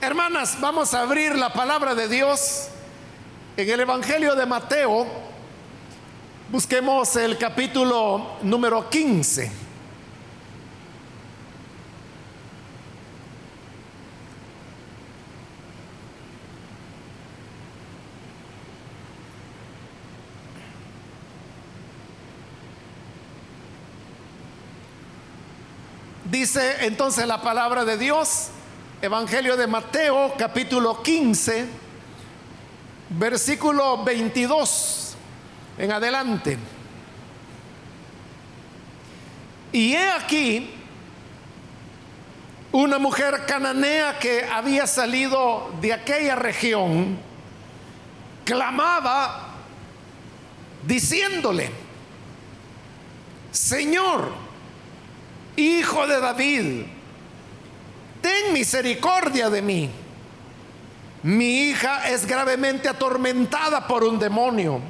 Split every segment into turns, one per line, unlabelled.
Hermanas, vamos a abrir la palabra de Dios en el Evangelio de Mateo. Busquemos el capítulo número 15. Dice entonces la palabra de Dios, Evangelio de Mateo, capítulo 15, versículo 22 en adelante. Y he aquí una mujer cananea que había salido de aquella región, clamaba diciéndole, Señor, Hijo de David, ten misericordia de mí. Mi hija es gravemente atormentada por un demonio.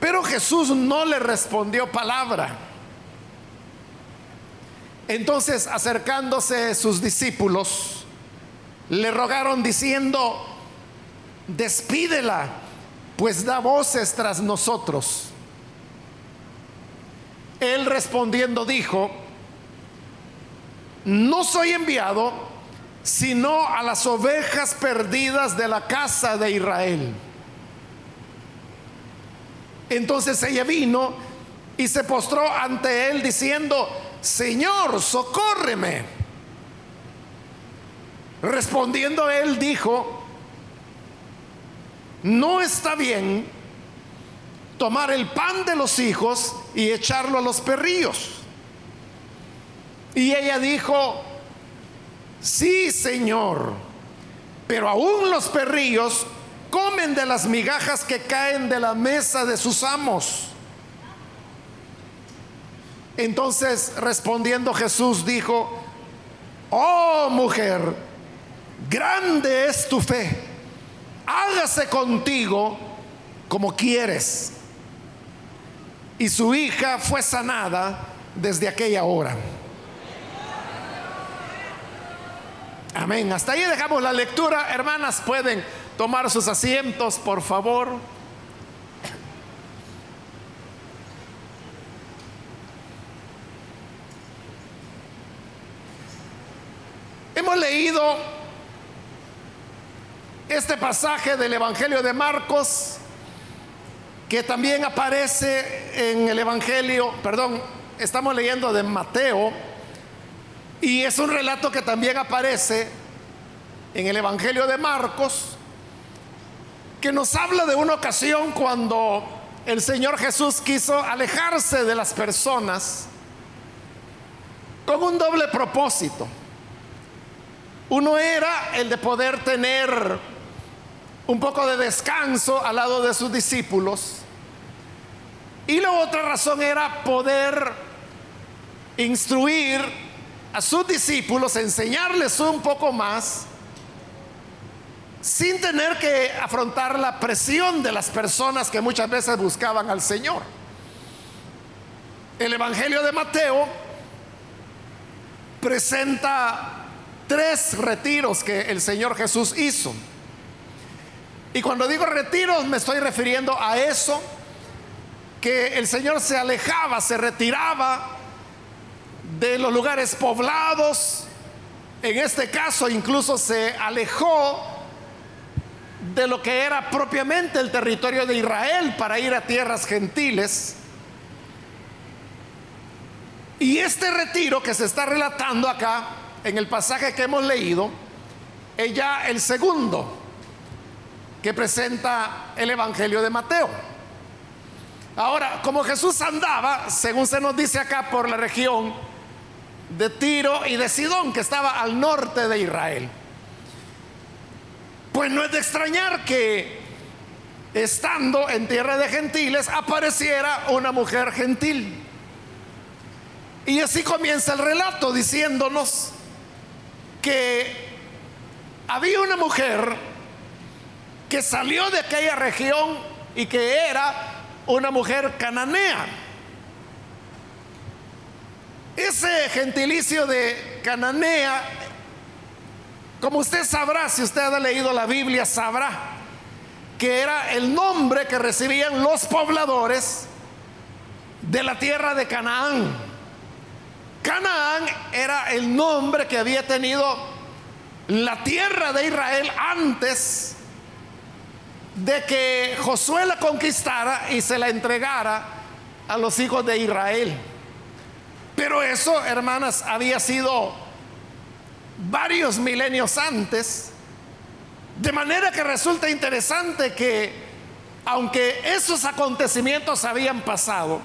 Pero Jesús no le respondió palabra. Entonces, acercándose sus discípulos, le rogaron diciendo, despídela, pues da voces tras nosotros. Él respondiendo dijo, no soy enviado sino a las ovejas perdidas de la casa de Israel. Entonces ella vino y se postró ante él diciendo, Señor, socórreme. Respondiendo él dijo, no está bien tomar el pan de los hijos y echarlo a los perrillos. Y ella dijo, sí, Señor, pero aún los perrillos comen de las migajas que caen de la mesa de sus amos. Entonces respondiendo Jesús dijo, oh mujer, grande es tu fe, hágase contigo como quieres. Y su hija fue sanada desde aquella hora. Amén. Hasta ahí dejamos la lectura. Hermanas, pueden tomar sus asientos, por favor. Hemos leído este pasaje del Evangelio de Marcos, que también aparece en el Evangelio, perdón, estamos leyendo de Mateo, y es un relato que también aparece en el Evangelio de Marcos, que nos habla de una ocasión cuando el Señor Jesús quiso alejarse de las personas con un doble propósito. Uno era el de poder tener un poco de descanso al lado de sus discípulos. Y la otra razón era poder instruir a sus discípulos, enseñarles un poco más, sin tener que afrontar la presión de las personas que muchas veces buscaban al Señor. El Evangelio de Mateo presenta tres retiros que el Señor Jesús hizo. Y cuando digo retiros me estoy refiriendo a eso, que el Señor se alejaba, se retiraba de los lugares poblados, en este caso incluso se alejó de lo que era propiamente el territorio de Israel para ir a tierras gentiles. Y este retiro que se está relatando acá, en el pasaje que hemos leído, es ya el segundo que presenta el Evangelio de Mateo. Ahora, como Jesús andaba, según se nos dice acá, por la región de Tiro y de Sidón, que estaba al norte de Israel, pues no es de extrañar que estando en tierra de gentiles apareciera una mujer gentil. Y así comienza el relato diciéndonos que había una mujer que salió de aquella región y que era una mujer cananea. Ese gentilicio de Cananea, como usted sabrá, si usted ha leído la Biblia, sabrá que era el nombre que recibían los pobladores de la tierra de Canaán. Canaán era el nombre que había tenido la tierra de Israel antes de que Josué la conquistara y se la entregara a los hijos de Israel. Pero eso, hermanas, había sido varios milenios antes. De manera que resulta interesante que, aunque esos acontecimientos habían pasado,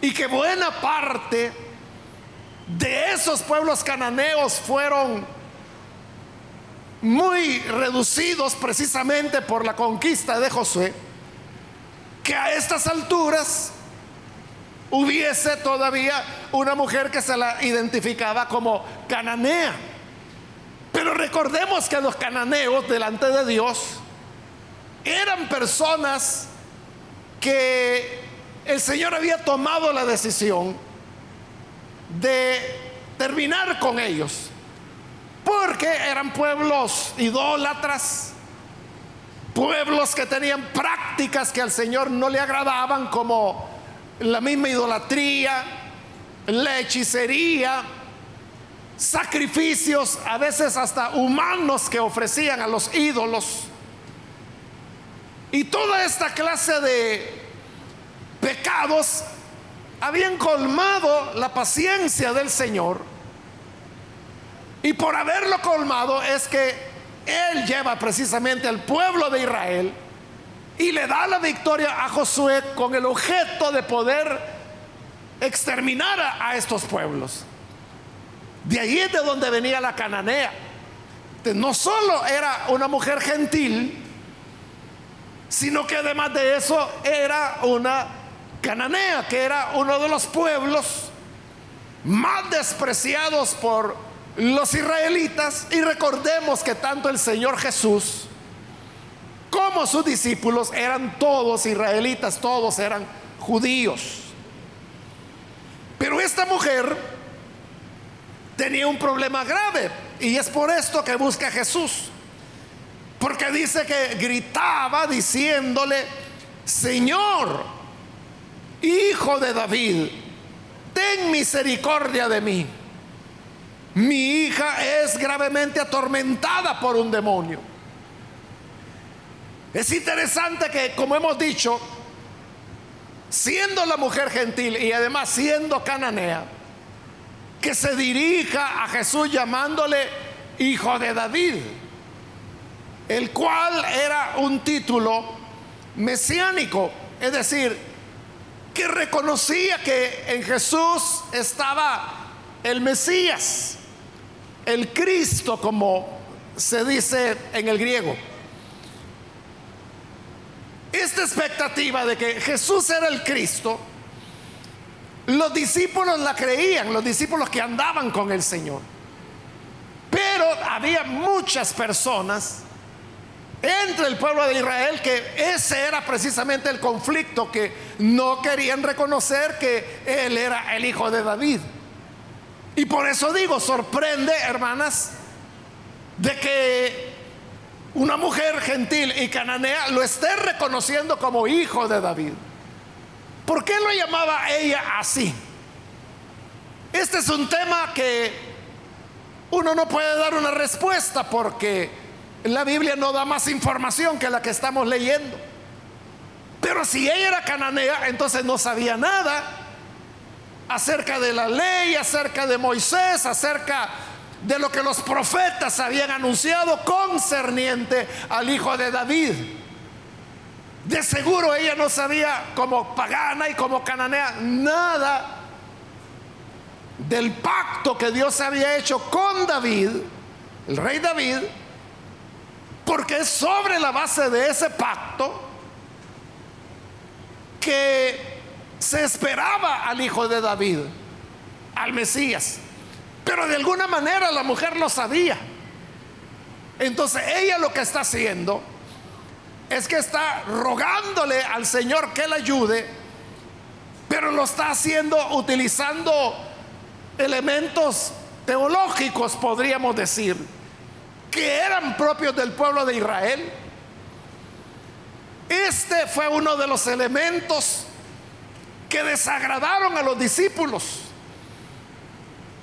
y que buena parte de esos pueblos cananeos fueron muy reducidos precisamente por la conquista de Josué, que a estas alturas hubiese todavía una mujer que se la identificaba como cananea. Pero recordemos que los cananeos delante de Dios eran personas que el Señor había tomado la decisión de terminar con ellos, porque eran pueblos idólatras, pueblos que tenían prácticas que al Señor no le agradaban como la misma idolatría, la hechicería, sacrificios a veces hasta humanos que ofrecían a los ídolos. Y toda esta clase de pecados habían colmado la paciencia del Señor. Y por haberlo colmado es que Él lleva precisamente al pueblo de Israel y le da la victoria a Josué con el objeto de poder exterminar a, estos pueblos. De allí es de donde venía la cananea. No solo era una mujer gentil, sino que además de eso era una cananea, que era uno de los pueblos más despreciados por los israelitas. Y recordemos que tanto el Señor Jesús como sus discípulos eran todos israelitas, todos eran judíos. Pero esta mujer tenía un problema grave y es por esto que busca a Jesús. Porque dice que gritaba diciéndole, Señor, hijo de David, ten misericordia de mí. Mi hija es gravemente atormentada por un demonio. Es interesante que, como hemos dicho, siendo la mujer gentil y además siendo cananea, que se dirija a Jesús llamándole hijo de David, el cual era un título mesiánico, es decir, que reconocía que en Jesús estaba el Mesías, el Cristo, como se dice en el griego. Esta expectativa de que Jesús era el Cristo, los discípulos la creían, los discípulos que andaban con el Señor. Pero había muchas personas entre el pueblo de Israel que ese era precisamente el conflicto, que no querían reconocer que Él era el hijo de David. Y por eso digo, sorprende, hermanas, de que una mujer gentil y cananea lo esté reconociendo como hijo de David. ¿Por qué lo llamaba ella así? Este es un tema que uno no puede dar una respuesta porque la Biblia no da más información que la que estamos leyendo. Pero si ella era cananea, entonces no sabía nada acerca de la ley, acerca de Moisés, acerca de lo que los profetas habían anunciado concerniente al hijo de David. De seguro ella no sabía como pagana y como cananea nada del pacto que Dios había hecho con David, el rey David, porque es sobre la base de ese pacto que se esperaba al hijo de David, al Mesías. Pero de alguna manera la mujer lo sabía. Entonces ella lo que está haciendo es que está rogándole al Señor que la ayude, pero lo está haciendo utilizando elementos teológicos, podríamos decir, que eran propios del pueblo de Israel. Este fue uno de los elementos que desagradaron a los discípulos,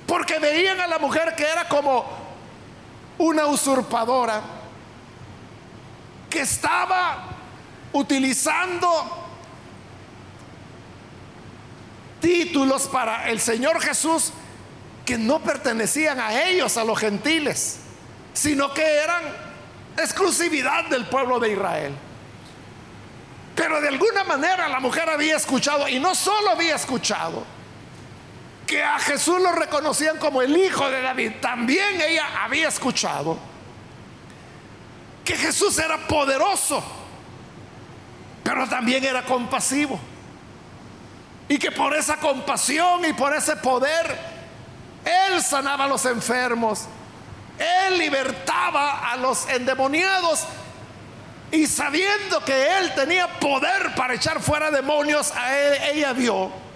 porque veían a la mujer que era como una usurpadora, que estaba utilizando títulos para el Señor Jesús que no pertenecían a ellos, a los gentiles, sino que eran exclusividad del pueblo de Israel. Pero de alguna manera la mujer había escuchado, y no solo había escuchado, que a Jesús lo reconocían como el hijo de David, también ella había escuchado que Jesús era poderoso, pero también era compasivo. Y que por esa compasión y por ese poder, Él sanaba a los enfermos, Él libertaba a los endemoniados. Y sabiendo que Él tenía poder para echar fuera demonios, ella vio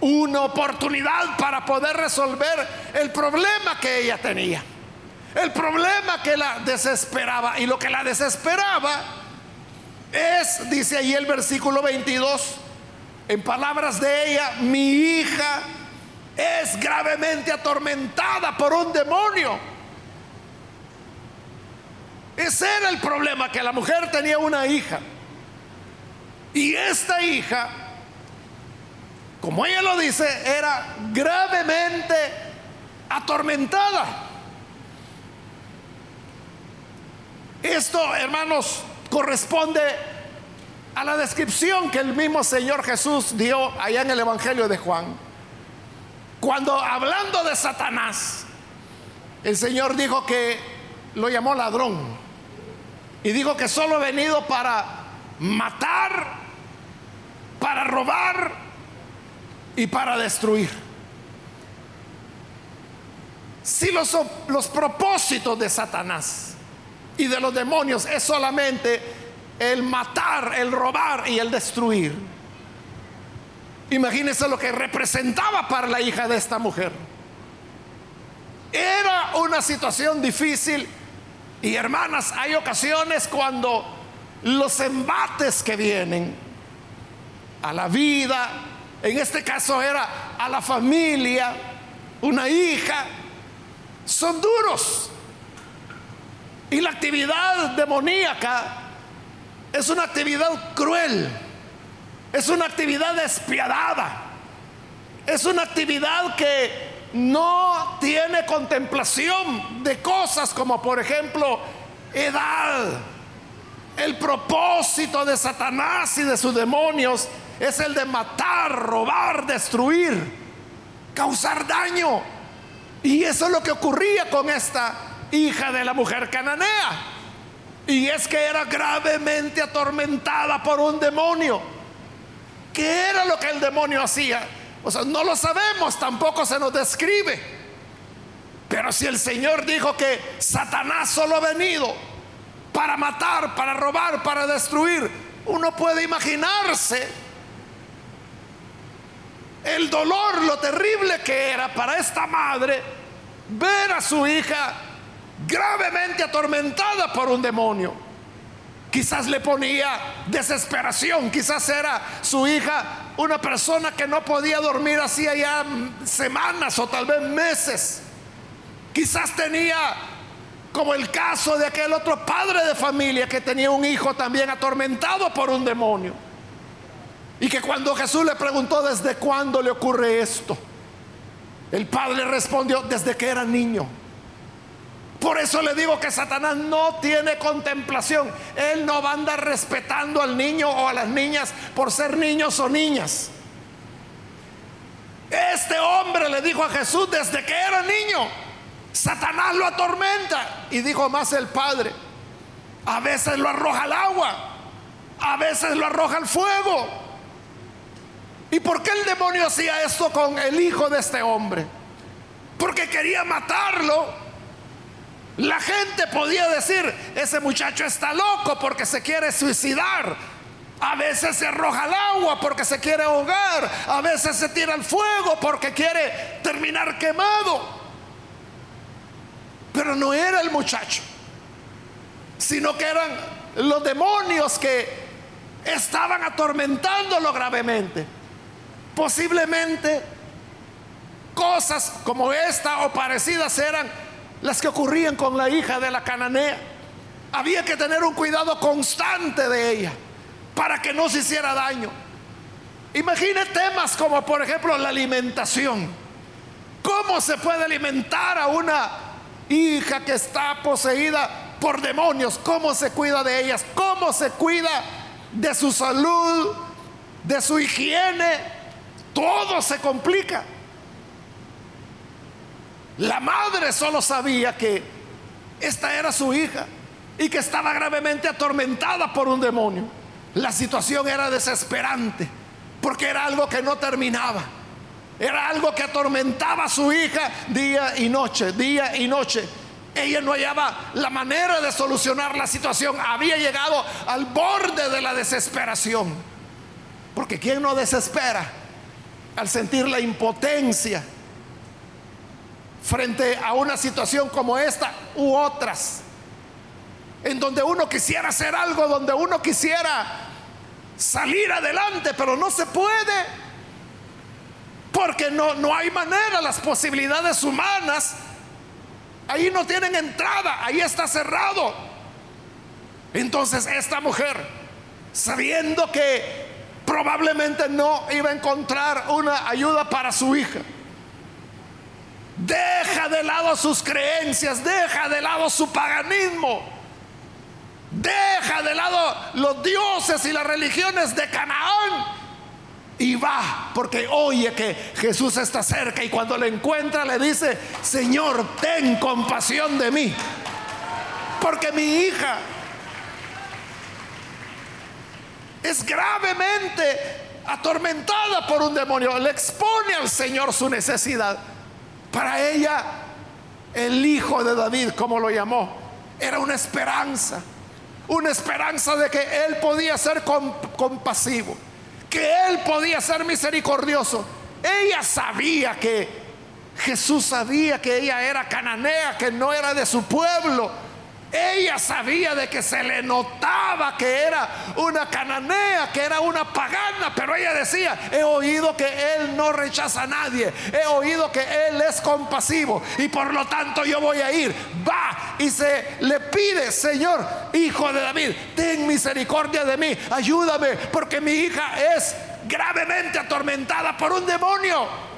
una oportunidad para poder resolver el problema que ella tenía. El problema que la desesperaba. Y lo que la desesperaba es, dice ahí el versículo 22, en palabras de ella, mi hija es gravemente atormentada por un demonio. Ese era el problema, que la mujer tenía una hija. Y esta hija, como ella lo dice, era gravemente atormentada. Esto, hermanos, corresponde a la descripción que el mismo Señor Jesús dio allá en el Evangelio de Juan. Cuando hablando de Satanás, el Señor dijo que lo llamó ladrón y dijo que solo ha venido para matar, para robar y para destruir. Si los, los propósitos de Satanás y de los demonios es solamente el matar, el robar y el destruir. Imagínense lo que representaba para la hija de esta mujer. Era una situación difícil y hermanas, hay ocasiones cuando los embates que vienen a la vida, en este caso era a la familia, una hija, son duros. Y la actividad demoníaca es una actividad cruel, es una actividad despiadada, es una actividad que no tiene contemplación de cosas como por ejemplo edad. El propósito de Satanás y de sus demonios es el de matar, robar, destruir, causar daño. Y eso es lo que ocurría con esta hija de la mujer cananea. Y es que era gravemente atormentada por un demonio. ¿Qué era lo que el demonio hacía? O sea, no lo sabemos, tampoco se nos describe. Pero si el Señor dijo que Satanás solo ha venido para matar, para robar, para destruir, uno puede imaginarse el dolor, lo terrible que era para esta madre ver a su hija gravemente atormentada por un demonio. Quizás le ponía desesperación, quizás era su hija una persona que no podía dormir hacía ya semanas o tal vez meses. Quizás tenía como el caso de aquel otro padre de familia que tenía un hijo también atormentado por un demonio. Y que cuando Jesús le preguntó desde cuándo le ocurre esto, el padre respondió desde que era niño. Por eso le digo que Satanás no tiene contemplación. Él no va a andar respetando al niño o a las niñas por ser niños o niñas. Este hombre le dijo a Jesús desde que era niño, Satanás lo atormenta. Y dijo más el Padre, a veces lo arroja al agua, a veces lo arroja al fuego. ¿Y por qué el demonio hacía esto con el hijo de este hombre? Porque quería matarlo la gente podía decir, ese muchacho está loco porque se quiere suicidar. A veces se arroja al agua porque se quiere ahogar. A veces se tira al fuego porque quiere terminar quemado. Pero no era el muchacho, sino que eran los demonios que estaban atormentándolo gravemente. Posiblemente cosas como esta o parecidas eran las que ocurrían con la hija de la cananea. Había que tener un cuidado constante de ella para que no se hiciera daño. Imagine temas como por ejemplo la alimentación. ¿Cómo se puede alimentar a una hija que está poseída por demonios? ¿Cómo se cuida de ellas? ¿Cómo se cuida de su salud, de su higiene? Todo se complica. La madre solo sabía que esta era su hija y que estaba gravemente atormentada por un demonio. La situación era desesperante porque era algo que no terminaba. Era algo que atormentaba a su hija día y noche, día y noche. Ella no hallaba la manera de solucionar la situación. Había llegado al borde de la desesperación. Porque ¿quién no desespera al sentir la impotencia frente a una situación como esta u otras? en donde uno quisiera hacer algo, donde uno quisiera salir adelante, pero no se puede. Porque no, no hay manera, las posibilidades humanas ahí no tienen entrada, ahí está cerrado. Entonces esta mujer, sabiendo que probablemente no iba a encontrar una ayuda para su hija, deja de lado sus creencias, deja de lado su paganismo. Deja de lado los dioses y las religiones de Canaán. Y va, porque oye que Jesús está cerca y cuando le encuentra le dice, Señor, ten compasión de mí, porque mi hija es gravemente atormentada por un demonio, le expone al Señor su necesidad. Para ella, el hijo de David, como lo llamó, era una esperanza una esperanza de que Él podía ser compasivo, que Él podía ser misericordioso. Ella sabía que Jesús sabía que ella era cananea, que no era de su pueblo ella sabía de que se le notaba que era una cananea, que era una pagana, pero ella decía, he oído que Él no rechaza a nadie, he oído que Él es compasivo y por lo tanto yo voy a ir. Va y se le pide, Señor, hijo de David, ten misericordia de mí, ayúdame, porque mi hija es gravemente atormentada por un demonio.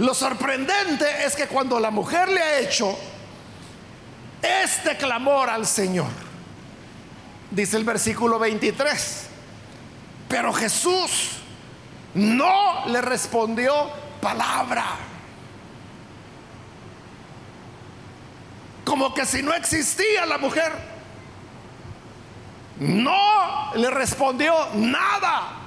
Lo sorprendente es que cuando la mujer le ha hecho este clamor al Señor, dice el versículo 23, pero Jesús no le respondió palabra. Como que si no existía la mujer. No le respondió nada.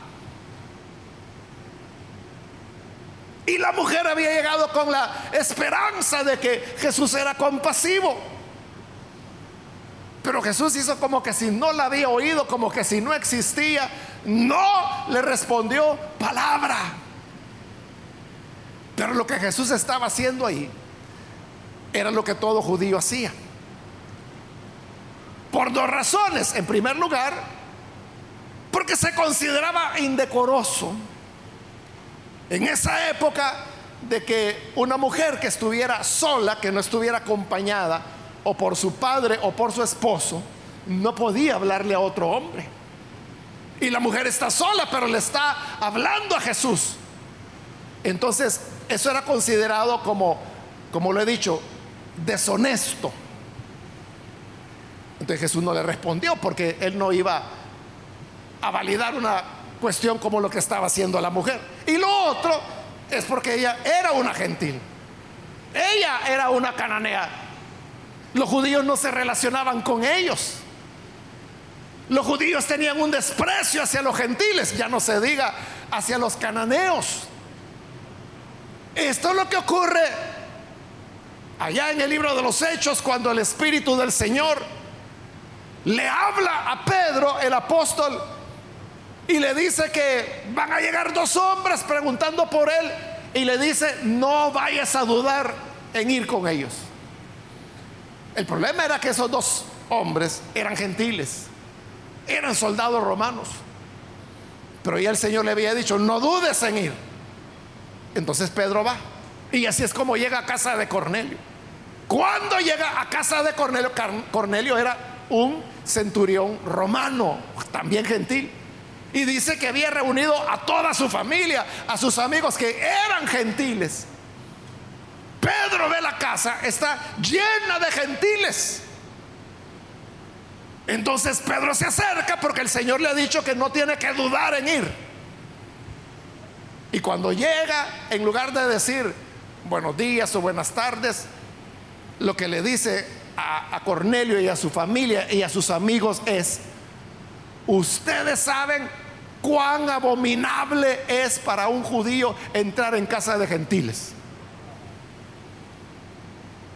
Y la mujer había llegado con la esperanza de que Jesús era compasivo. Pero Jesús hizo como que si no la había oído, como que si no existía, no le respondió palabra. Pero lo que Jesús estaba haciendo ahí era lo que todo judío hacía. Por dos razones. En primer lugar, porque se consideraba indecoroso en esa época de que una mujer que estuviera sola, que no estuviera acompañada o por su padre o por su esposo, no podía hablarle a otro hombre. Y la mujer está sola, pero le está hablando a Jesús. Entonces, eso era considerado como, como lo he dicho, deshonesto. Entonces Jesús no le respondió porque él no iba a validar una cuestión como lo que estaba haciendo la mujer. Y lo otro es porque ella era una gentil. Ella era una cananea. Los judíos no se relacionaban con ellos. Los judíos tenían un desprecio hacia los gentiles, ya no se diga hacia los cananeos. Esto es lo que ocurre allá en el libro de los Hechos cuando el Espíritu del Señor le habla a Pedro, el apóstol, y le dice que van a llegar dos hombres preguntando por él, y le dice, no vayas a dudar en ir con ellos. El problema era que esos dos hombres eran gentiles, eran soldados romanos. Pero ya el Señor le había dicho, no dudes en ir. Entonces Pedro va. Y así es como llega a casa de Cornelio. Cuando llega a casa de Cornelio, Cornelio era un centurión romano, también gentil. Y dice que había reunido a toda su familia, a sus amigos que eran gentiles. Pedro ve la casa, está llena de gentiles. Entonces Pedro se acerca porque el Señor le ha dicho que no tiene que dudar en ir. Y cuando llega, en lugar de decir buenos días o buenas tardes, lo que le dice a, Cornelio y a su familia y a sus amigos es, ustedes saben cuán abominable es para un judío entrar en casa de gentiles.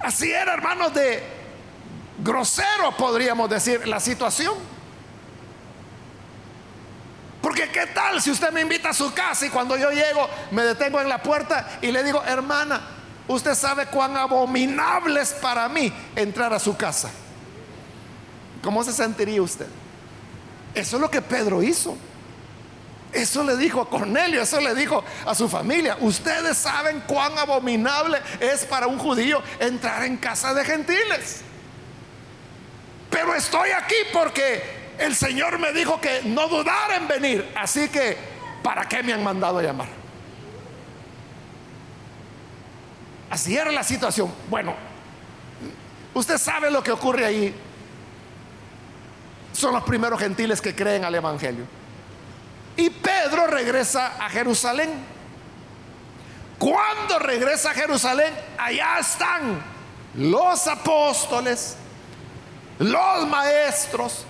Así era, hermanos, de grosero, podríamos decir, la situación. Porque qué tal si usted me invita a su casa y cuando yo llego me detengo en la puerta y le digo, hermana, usted sabe cuán abominable es para mí entrar a su casa. ¿Cómo se sentiría usted? Eso es lo que Pedro hizo. Eso le dijo a Cornelio, eso le dijo a su familia. Ustedes saben cuán abominable es para un judío entrar en casa de gentiles. Pero estoy aquí porque el Señor me dijo que no dudara en venir. Así que, ¿para qué me han mandado a llamar? Así era la situación. Bueno, usted sabe lo que ocurre ahí. Son los primeros gentiles que creen al Evangelio. Y Pedro regresa a Jerusalén. Cuando regresa a Jerusalén, allá están los apóstoles, los maestros,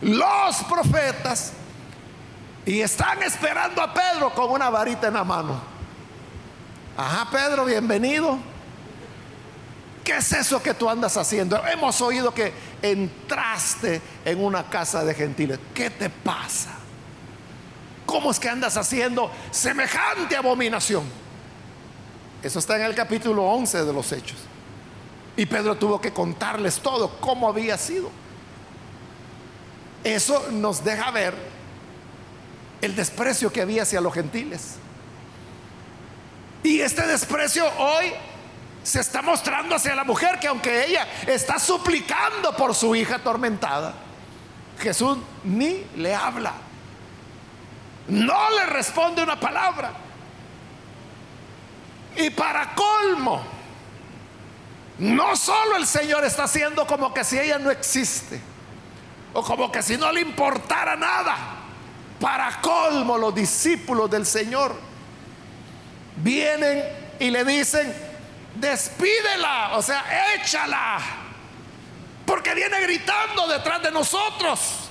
los profetas, y están esperando a Pedro con una varita en la mano. Ajá, Pedro, bienvenido. ¿Qué es eso que tú andas haciendo? Hemos oído que entraste en una casa de gentiles. ¿Qué te pasa? ¿Cómo es que andas haciendo semejante abominación? Eso está en el capítulo 11 de los Hechos. Y Pedro tuvo que contarles todo, cómo había sido. Eso nos deja ver el desprecio que había hacia los gentiles. Y este desprecio hoy se está mostrando hacia la mujer que aunque ella está suplicando por su hija atormentada, Jesús ni le habla. No le responde una palabra. Y para colmo, no solo el Señor está haciendo como que si ella no existe, o como que si no le importara nada. Para colmo, los discípulos del Señor vienen y le dicen, despídela, o sea, échala, porque viene gritando detrás de nosotros.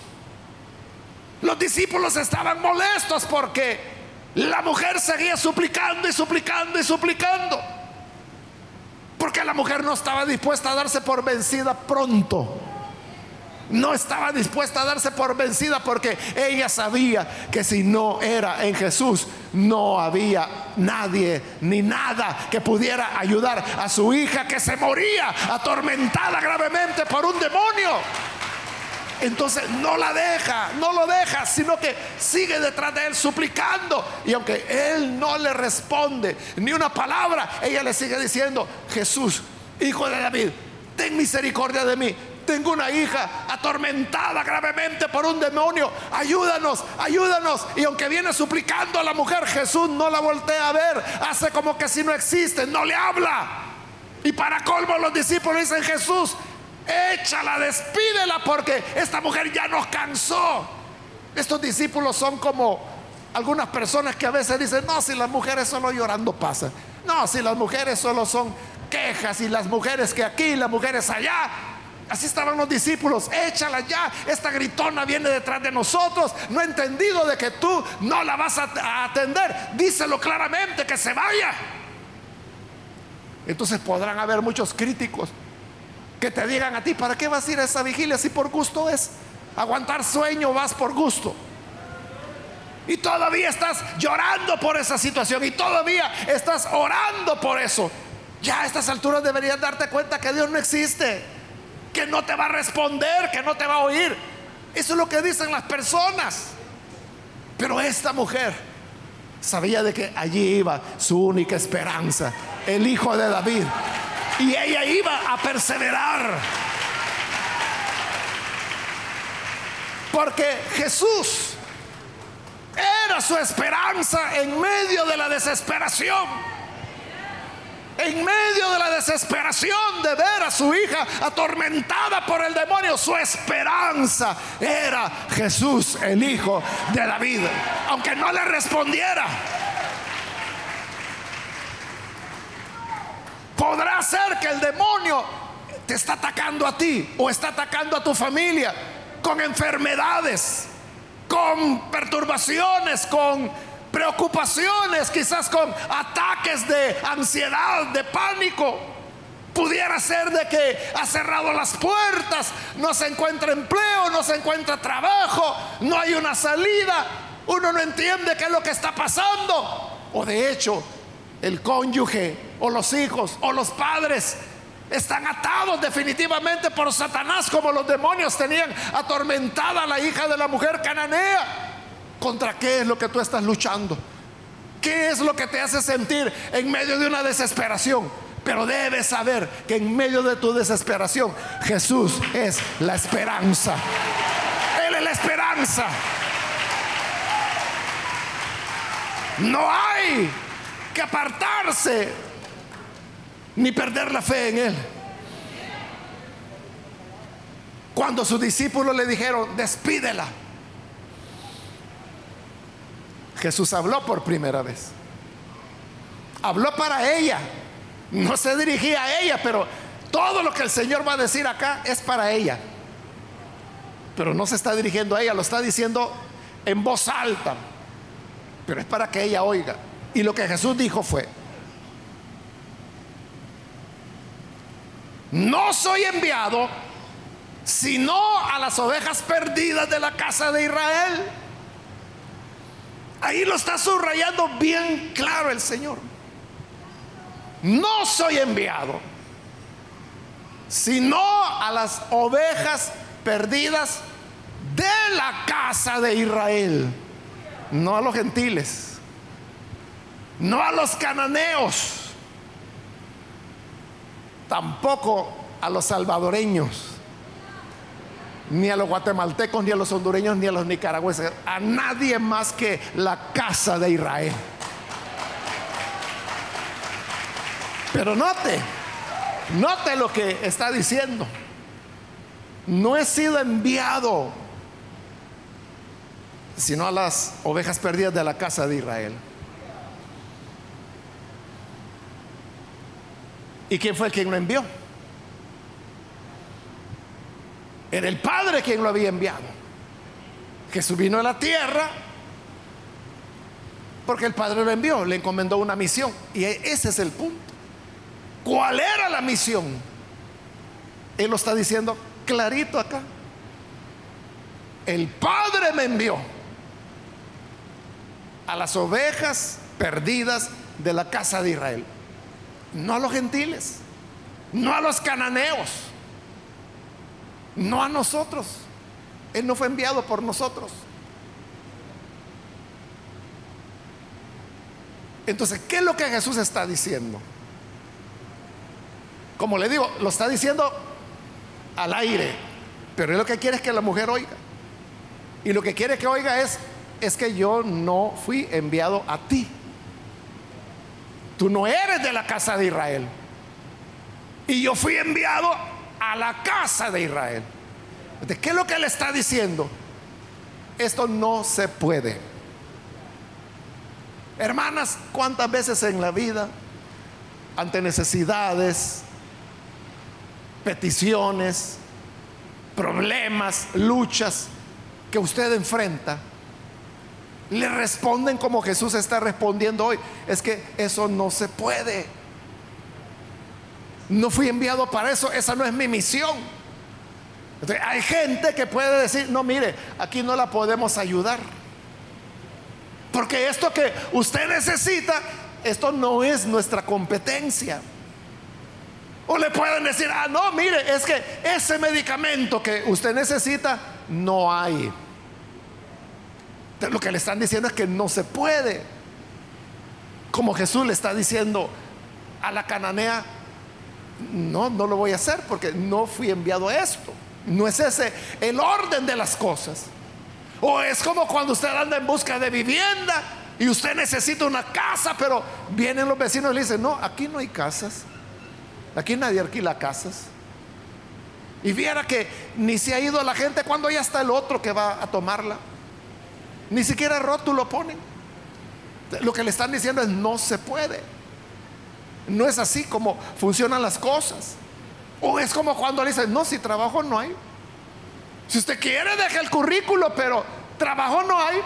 Los discípulos estaban molestos porque la mujer seguía suplicando y suplicando y suplicando. Porque la mujer no estaba dispuesta a darse por vencida pronto. No estaba dispuesta a darse por vencida porque ella sabía que si no era en Jesús, no había nadie ni nada que pudiera ayudar a su hija que se moría atormentada gravemente por un demonio. Entonces no la deja, no lo deja, sino que sigue detrás de él suplicando. Y aunque él no le responde ni una palabra, ella le sigue diciendo, Jesús, hijo de David, ten misericordia de mí. Tengo una hija atormentada gravemente por un demonio. Ayúdanos, ayúdanos. Y aunque viene suplicando a la mujer, Jesús no la voltea a ver. Hace como que si no existe, no le habla. Y para colmo los discípulos dicen, Jesús, échala, despídela porque esta mujer ya nos cansó. Estos discípulos son como algunas personas que a veces dicen, no, si las mujeres solo llorando pasan. No, si las mujeres solo son quejas y las mujeres que aquí, las mujeres allá. Así estaban los discípulos, échala ya, esta gritona viene detrás de nosotros, no he entendido de que tú no la vas a atender, díselo claramente que se vaya. Entonces podrán haber muchos críticos que te digan a ti, ¿para qué vas a ir a esa vigilia si por gusto es? Aguantar sueño vas por gusto. Y todavía estás llorando por esa situación y todavía estás orando por eso. Ya a estas alturas deberías darte cuenta que Dios no existe, que no te va a responder, que no te va a oír. Eso es lo que dicen las personas. Pero esta mujer sabía de que allí iba su única esperanza, el hijo de David. Y ella iba a perseverar. Porque Jesús era su esperanza en medio de la desesperación en medio de la desesperación de ver a su hija atormentada por el demonio, su esperanza era Jesús, el Hijo de David, aunque no le respondiera. Podrá ser que el demonio te está atacando a ti o está atacando a tu familia con enfermedades, con perturbaciones, con preocupaciones, quizás con ataques de ansiedad, de pánico. Pudiera ser de que ha cerrado las puertas, no se encuentra empleo, no se encuentra trabajo, no hay una salida, uno no entiende qué es lo que está pasando. O de hecho, el cónyuge o los hijos o los padres están atados definitivamente por Satanás como los demonios tenían atormentada a la hija de la mujer cananea. ¿Contra qué es lo que tú estás luchando? ¿Qué es lo que te hace sentir en medio de una desesperación? Pero debes saber que en medio de tu desesperación Jesús es la esperanza. Él es la esperanza. No hay que apartarse ni perder la fe en Él. Cuando sus discípulos le dijeron, despídela. Jesús habló por primera vez. Habló para ella. No se dirigía a ella, pero todo lo que el Señor va a decir acá es para ella. Pero no se está dirigiendo a ella, lo está diciendo en voz alta. Pero es para que ella oiga. Y lo que Jesús dijo fue, no soy enviado sino a las ovejas perdidas de la casa de Israel. Ahí lo está subrayando bien claro el Señor. No soy enviado, sino a las ovejas perdidas de la casa de Israel. No a los gentiles, no a los cananeos, tampoco a los salvadoreños ni a los guatemaltecos, ni a los hondureños, ni a los nicaragüenses, a nadie más que la casa de Israel. Pero note, note lo que está diciendo. No he sido enviado sino a las ovejas perdidas de la casa de Israel. ¿Y quién fue quien lo envió? Era el Padre quien lo había enviado. Jesús vino a la tierra porque el Padre lo envió, le encomendó una misión. Y ese es el punto. ¿Cuál era la misión? Él lo está diciendo clarito acá. El Padre me envió a las ovejas perdidas de la casa de Israel. No a los gentiles, no a los cananeos no a nosotros. Él no fue enviado por nosotros. Entonces, ¿qué es lo que Jesús está diciendo? Como le digo, lo está diciendo al aire, pero él lo que quiere es que la mujer oiga. Y lo que quiere que oiga es, es que yo no fui enviado a ti. Tú no eres de la casa de Israel. Y yo fui enviado a la casa de Israel. ¿De qué es lo que él está diciendo? Esto no se puede. Hermanas, ¿cuántas veces en la vida, ante necesidades, peticiones, problemas, luchas que usted enfrenta, le responden como Jesús está respondiendo hoy? Es que eso no se puede. No fui enviado para eso, esa no es mi misión. hay gente que puede decir, no, mire, aquí no la podemos ayudar. Porque esto que usted necesita, esto no es nuestra competencia. O le pueden decir, ah, no, mire, es que ese medicamento que usted necesita, no hay. Lo que le están diciendo es que no se puede. Como Jesús le está diciendo a la cananea, no, no lo voy a hacer porque no fui enviado a esto. No es ese el orden de las cosas. O es como cuando usted anda en busca de vivienda y usted necesita una casa, pero vienen los vecinos y le dicen, no, aquí no hay casas. Aquí nadie alquila casas. Y viera que ni se ha ido la gente cuando ya está el otro que va a tomarla. Ni siquiera rótulo ponen. Lo que le están diciendo es no se puede. No es así como funcionan las cosas. O es como cuando le dicen, no, si trabajo no hay. Si usted quiere, deje el currículo, pero trabajo no hay.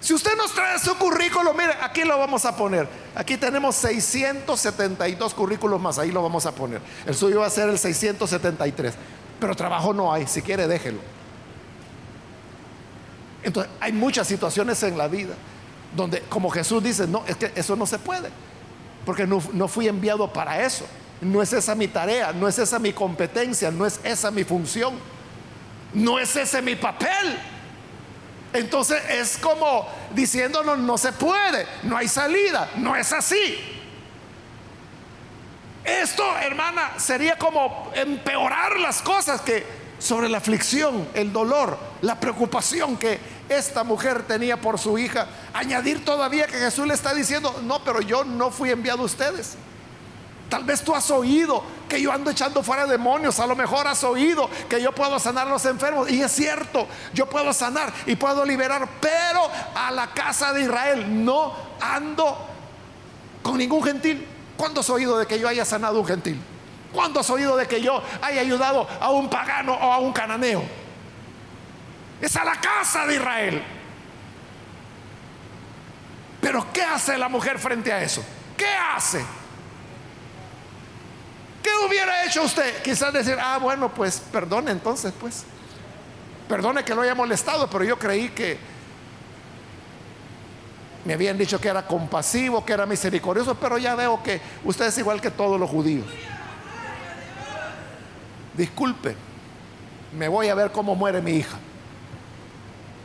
Si usted nos trae su currículo, mire, aquí lo vamos a poner. Aquí tenemos 672 currículos más, ahí lo vamos a poner. El suyo va a ser el 673. Pero trabajo no hay, si quiere déjelo. Entonces, hay muchas situaciones en la vida donde, como Jesús dice, no, es que eso no se puede, porque no, fui enviado para eso. No es esa mi tarea, no es esa mi competencia, no es esa mi función, no es ese mi papel. Entonces es como diciéndonos, no se puede, no hay salida, no es así. Esto, hermana, sería como empeorar las cosas que sobre la aflicción, el dolor, la preocupación que esta mujer tenía por su hija. Añadir todavía que Jesús le está diciendo, no, pero yo no fui enviado a ustedes. Tal vez tú has oído que yo ando echando fuera demonios, a lo mejor has oído que yo puedo sanar a los enfermos. Y es cierto, yo puedo sanar y puedo liberar, pero a la casa de Israel no ando con ningún gentil. ¿Cuándo has oído de que yo haya sanado a un gentil? ¿Cuándo has oído de que yo haya ayudado a un pagano o a un cananeo? Es a la casa de Israel. Pero ¿qué hace la mujer frente a eso? ¿Qué hace? ¿Qué hubiera hecho usted? Quizás decir, ah, bueno, pues perdone entonces, pues. Perdone que lo haya molestado, pero yo creí que me habían dicho que era compasivo, que era misericordioso, pero ya veo que usted es igual que todos los judíos. Disculpe, me voy a ver cómo muere mi hija.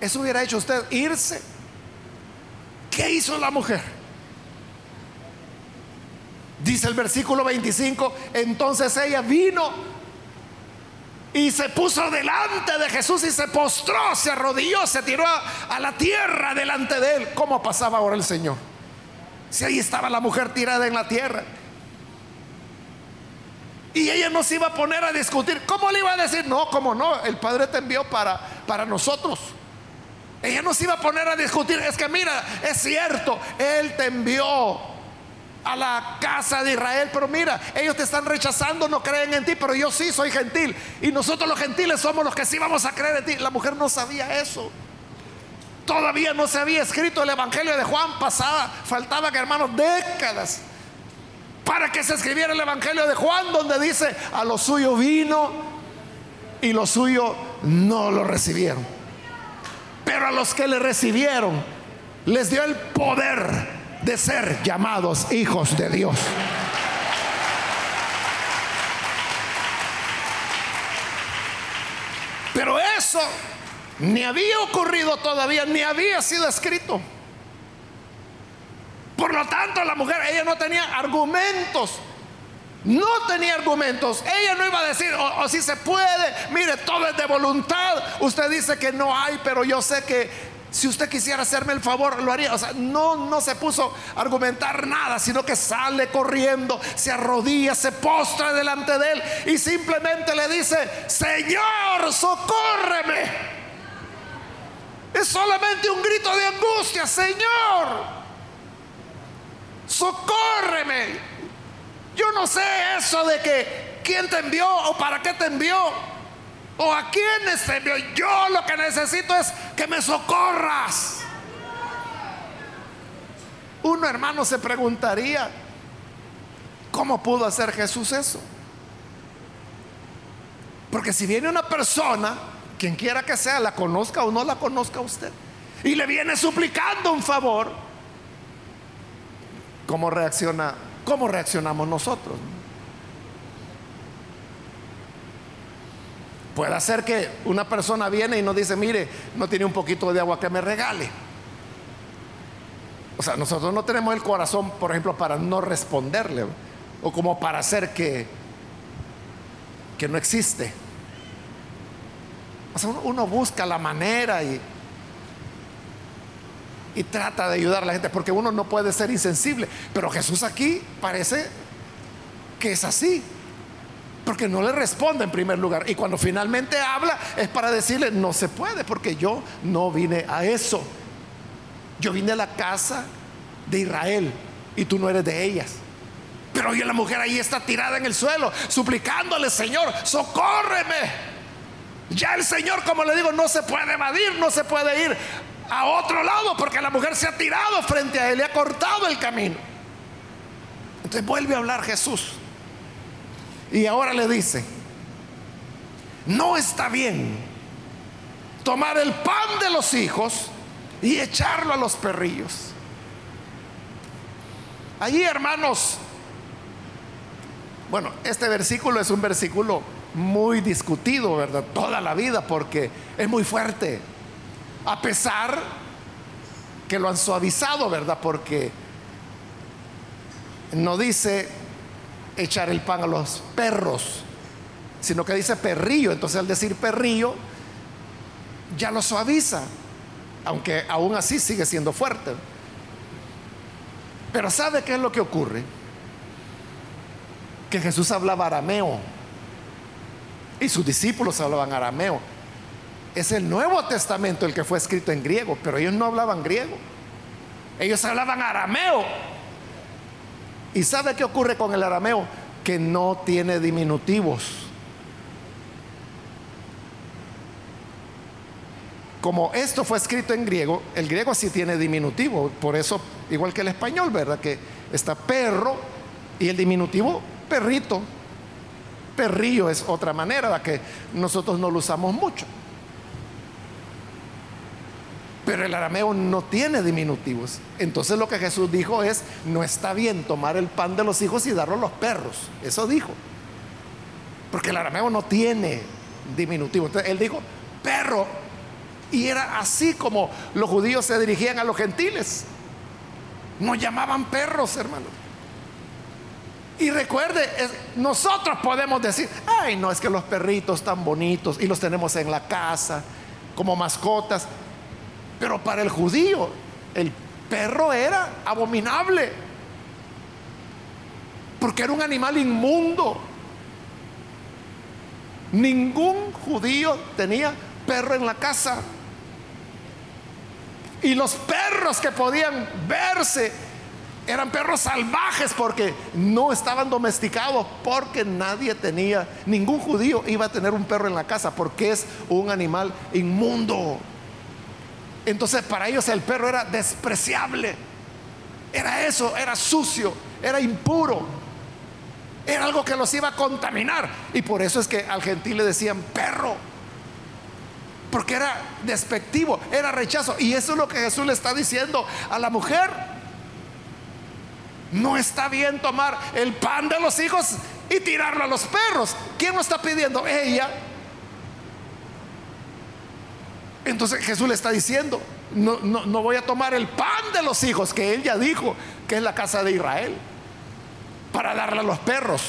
Eso hubiera hecho usted irse. ¿Qué hizo la mujer? Dice el versículo 25, entonces ella vino y se puso delante de Jesús y se postró, se arrodilló, se tiró a, la tierra delante de él. ¿Cómo pasaba ahora el Señor? Si ahí estaba la mujer tirada en la tierra. Y ella no se iba a poner a discutir. ¿Cómo le iba a decir? No, como no, el Padre te envió para, para nosotros. Ella no se iba a poner a discutir. Es que mira, es cierto, Él te envió a la casa de Israel, pero mira, ellos te están rechazando, no creen en ti, pero yo sí soy gentil. Y nosotros los gentiles somos los que sí vamos a creer en ti. La mujer no sabía eso. Todavía no se había escrito el Evangelio de Juan, pasaba, faltaban hermanos décadas para que se escribiera el Evangelio de Juan, donde dice, a lo suyo vino y lo suyo no lo recibieron. Pero a los que le recibieron, les dio el poder de ser llamados hijos de Dios. Pero eso ni había ocurrido todavía, ni había sido escrito. Por lo tanto, la mujer, ella no tenía argumentos. No tenía argumentos. Ella no iba a decir, o, oh, oh, si se puede, mire, todo es de voluntad. Usted dice que no hay, pero yo sé que si usted quisiera hacerme el favor, lo haría. O sea, no, no se puso a argumentar nada, sino que sale corriendo, se arrodilla, se postra delante de él y simplemente le dice, Señor, socórreme. Es solamente un grito de angustia, Señor, socórreme. Yo no sé eso de que quién te envió o para qué te envió. ¿O a quiénes te envió? Yo lo que necesito es que me socorras. Uno hermano se preguntaría, ¿cómo pudo hacer Jesús eso? Porque si viene una persona, quien quiera que sea, la conozca o no la conozca usted, y le viene suplicando un favor, ¿cómo reacciona? ¿Cómo reaccionamos nosotros? Puede ser que una persona viene y nos dice, mire, no tiene un poquito de agua que me regale. O sea, nosotros no tenemos el corazón, por ejemplo, para no responderle o como para hacer que, que no existe. O sea, uno, busca la manera y, y trata de ayudar a la gente porque uno no puede ser insensible. Pero Jesús aquí parece que es así. Porque no le responde en primer lugar. Y cuando finalmente habla es para decirle, no se puede, porque yo no vine a eso. Yo vine a la casa de Israel y tú no eres de ellas. Pero hoy la mujer ahí está tirada en el suelo, suplicándole, Señor, socórreme. Ya el Señor, como le digo, no se puede evadir, no se puede ir a otro lado porque la mujer se ha tirado frente a él y ha cortado el camino. Entonces vuelve a hablar Jesús. Y ahora le dice, no está bien tomar el pan de los hijos y echarlo a los perrillos. Allí, hermanos, bueno, este versículo es un versículo muy discutido, ¿verdad? Toda la vida porque es muy fuerte. A pesar que lo han suavizado, ¿verdad? Porque no dice echar el pan a los perros, sino que dice perrillo. Entonces al decir perrillo, ya lo suaviza, aunque aún así sigue siendo fuerte. Pero ¿sabe qué es lo que ocurre? Que Jesús hablaba arameo y sus discípulos hablaban arameo. Es el Nuevo Testamento el que fue escrito en griego, pero ellos no hablaban griego. Ellos hablaban arameo. ¿Y sabe qué ocurre con el arameo? Que no tiene diminutivos. Como esto fue escrito en griego, el griego sí tiene diminutivo, por eso, igual que el español, ¿verdad? Que está perro y el diminutivo perrito. Perrillo es otra manera, la que nosotros no lo usamos mucho. Pero el arameo no tiene diminutivos. Entonces lo que Jesús dijo es, no está bien tomar el pan de los hijos y darlo a los perros. Eso dijo. Porque el arameo no tiene diminutivo. Entonces él dijo, perro, y era así como los judíos se dirigían a los gentiles. Nos llamaban perros, hermanos. Y recuerde, nosotros podemos decir, ay, no, es que los perritos están bonitos y los tenemos en la casa como mascotas. Pero para el judío, el perro era abominable. Porque era un animal inmundo. Ningún judío tenía perro en la casa. Y los perros que podían verse eran perros salvajes porque no estaban domesticados, porque nadie tenía, ningún judío iba a tener un perro en la casa porque es un animal inmundo. Entonces para ellos el perro era despreciable. Era eso, era sucio, era impuro. Era algo que los iba a contaminar. Y por eso es que al gentil le decían perro porque era despectivo, era rechazo. Y eso es lo que Jesús le está diciendo a la mujer. No está bien tomar el pan de los hijos y tirarlo a los perros. ¿Quién lo está pidiendo? Ella. Entonces Jesús le está diciendo, no, no, voy a tomar el pan de los hijos que él ya dijo que es la casa de Israel para darle a los perros,